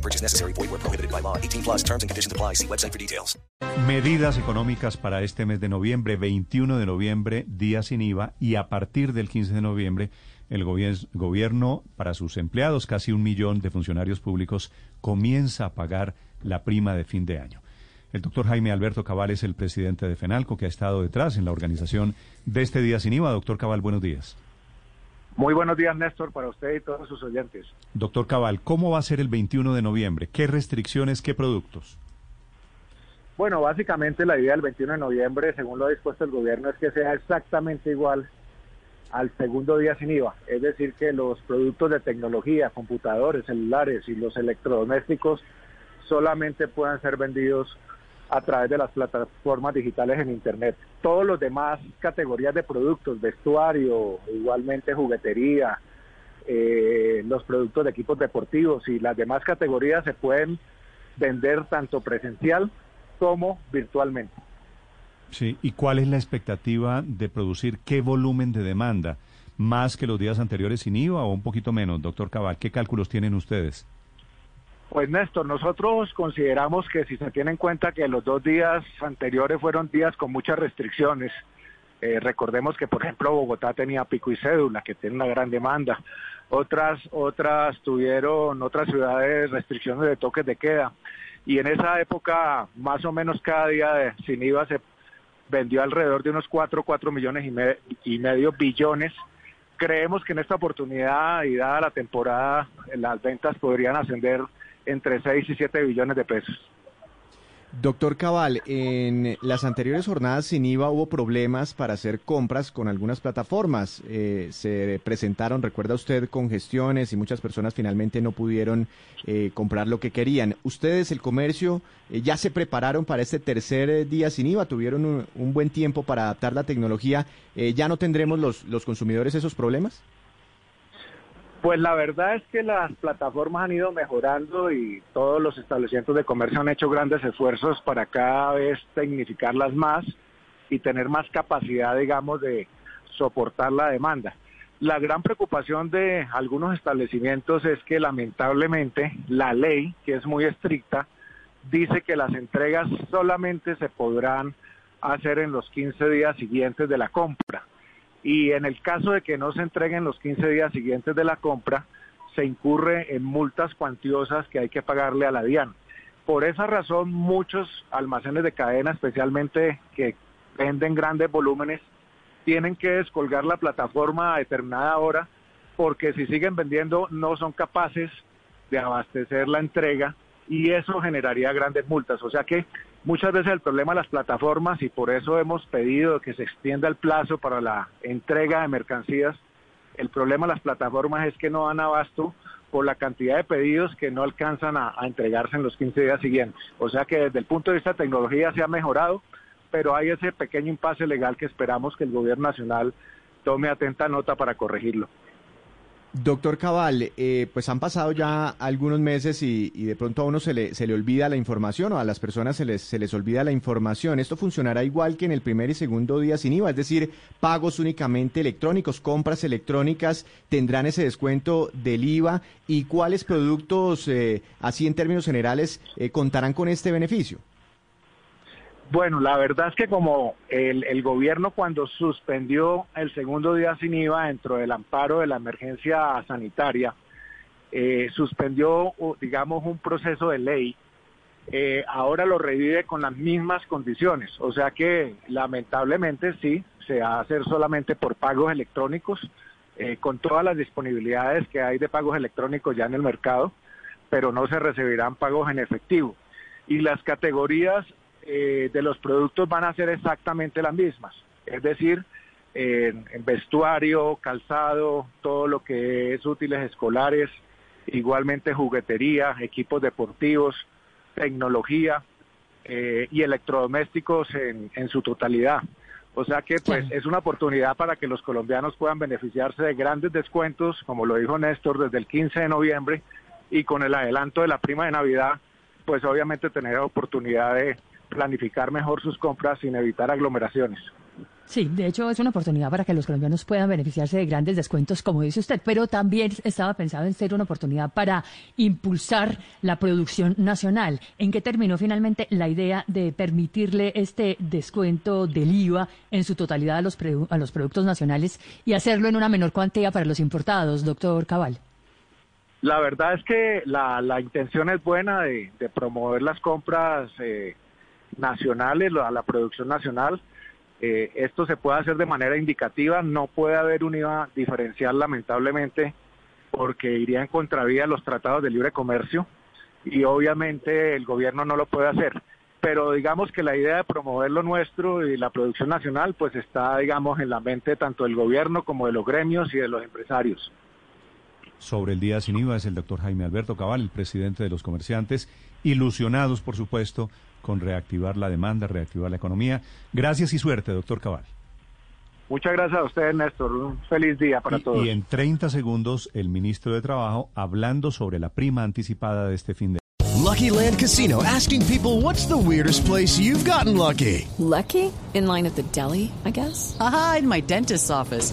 No purchase necessary. Void where prohibited by law. 18 plus terms and conditions apply. See website for details. Medidas económicas para este mes de noviembre, 21 de noviembre, día sin IVA, y a partir del 15 de noviembre, el gobier- gobierno, para sus empleados, casi un millón de funcionarios públicos, comienza a pagar la prima de fin de año. El doctor Jaime Alberto Cabal es el presidente de FENALCO, que ha estado detrás en la organización de este día sin IVA. Doctor Cabal, buenos días. Muy buenos días, Néstor, para usted y todos sus oyentes. Doctor Cabal, ¿cómo va a ser el 21 de noviembre? ¿Qué restricciones, qué productos? Bueno, básicamente la idea del 21 de noviembre, según lo ha dispuesto el gobierno, es que sea exactamente igual al segundo día sin IVA. Es decir, que los productos de tecnología, computadores, celulares y los electrodomésticos solamente puedan ser vendidos a través de las plataformas digitales en Internet. Todos los demás categorías de productos, vestuario, igualmente juguetería, eh, los productos de equipos deportivos y las demás categorías se pueden vender tanto presencial como virtualmente. Sí, ¿y cuál es la expectativa de producir qué volumen de demanda? ¿Más que los días anteriores sin IVA o un poquito menos, doctor Cabal? ¿Qué cálculos tienen ustedes? Pues Néstor, nosotros consideramos que si se tiene en cuenta que los dos días anteriores fueron días con muchas restricciones, eh, recordemos que por ejemplo Bogotá tenía pico y cédula, que tiene una gran demanda, otras, otras tuvieron, otras ciudades restricciones de toques de queda, y en esa época más o menos cada día de, sin IVA se vendió alrededor de unos 4, 4 millones y, me- y medio billones. Creemos que en esta oportunidad y dada la temporada, las ventas podrían ascender entre 6 y 7 billones de pesos. Doctor Cabal, en las anteriores jornadas sin IVA hubo problemas para hacer compras con algunas plataformas. Eh, se presentaron, recuerda usted, congestiones y muchas personas finalmente no pudieron eh, comprar lo que querían. ¿Ustedes, el comercio, eh, ya se prepararon para este tercer eh, día sin IVA? ¿Tuvieron un, un buen tiempo para adaptar la tecnología? ¿Ya no tendremos los, los consumidores esos problemas? Pues la verdad es que las plataformas han ido mejorando y todos los establecimientos de comercio han hecho grandes esfuerzos para cada vez tecnificarlas más y tener más capacidad, digamos, de soportar la demanda. La gran preocupación de algunos establecimientos es que lamentablemente la ley, que es muy estricta, dice que las entregas solamente se podrán hacer en los 15 días siguientes de la compra y en el caso de que no se entreguen los 15 días siguientes de la compra, se incurre en multas cuantiosas que hay que pagarle a la DIAN. Por esa razón, muchos almacenes de cadena, especialmente que venden grandes volúmenes, tienen que descolgar la plataforma a determinada hora, porque si siguen vendiendo no son capaces de abastecer la entrega y eso generaría grandes multas. O sea que muchas veces el problema de las plataformas y por eso hemos pedido que se extienda el plazo para la entrega de mercancías. El problema de las plataformas es que no dan abasto por la cantidad de pedidos que no alcanzan a, entregarse en los 15 días siguientes. O sea que desde el punto de vista de tecnología se ha mejorado, pero hay ese pequeño impasse legal que esperamos que el gobierno nacional tome atenta nota para corregirlo. Doctor Cabal, eh, pues han pasado ya algunos meses y, de pronto a uno se le, se le olvida la información o a las personas se les, se les olvida la información. ¿Esto funcionará igual que en el primer y segundo día sin IVA? Es decir, pagos únicamente electrónicos, compras electrónicas tendrán ese descuento del IVA y cuáles productos, eh, así en términos generales, eh, contarán con este beneficio. Bueno, la verdad es que como el, gobierno cuando suspendió el segundo día sin IVA dentro del amparo de la emergencia sanitaria, eh, suspendió, digamos, un proceso de ley, eh, ahora lo revive con las mismas condiciones. O sea que lamentablemente sí, se va a hacer solamente por pagos electrónicos, eh, con todas las disponibilidades que hay de pagos electrónicos ya en el mercado, pero no se recibirán pagos en efectivo. Y las categorías eh, de los productos van a ser exactamente las mismas. Es decir, en, en, vestuario, calzado, todo lo que es útiles escolares, igualmente juguetería, equipos deportivos, tecnología, eh, y electrodomésticos en, en su totalidad. O sea que pues es una oportunidad para que los colombianos puedan beneficiarse de grandes descuentos, como lo dijo Néstor, desde el 15 de noviembre y con el adelanto de la prima de Navidad, pues obviamente tener oportunidad de planificar mejor sus compras sin evitar aglomeraciones. Sí, de hecho es una oportunidad para que los colombianos puedan beneficiarse de grandes descuentos, como dice usted, pero también estaba pensado en ser una oportunidad para impulsar la producción nacional. ¿En qué terminó finalmente la idea de permitirle este descuento del IVA en su totalidad a los, a los productos nacionales y hacerlo en una menor cuantía para los importados, doctor Cabal? La verdad es que la, la intención es buena de, promover las compras eh, nacionales, a la producción nacional eh, esto se puede hacer de manera indicativa, no puede haber un IVA diferencial lamentablemente porque iría en contravía de los tratados de libre comercio y obviamente el gobierno no lo puede hacer. Pero digamos que la idea de promover lo nuestro y la producción nacional pues está digamos en la mente tanto del gobierno como de los gremios y de los empresarios. Sobre el día sin IVA es el doctor Jaime Alberto Cabal, el presidente de los comerciantes, ilusionados por supuesto con reactivar la demanda, reactivar la economía. Gracias y suerte, doctor Cabal. Muchas gracias a usted, Néstor. Un feliz día para todos. Y en 30 segundos, el ministro de Trabajo hablando sobre la prima anticipada de este fin de Lucky Land Casino asking people what's the weirdest place you've gotten lucky. Lucky? In line at the deli, I guess. Aha, in my dentist's office.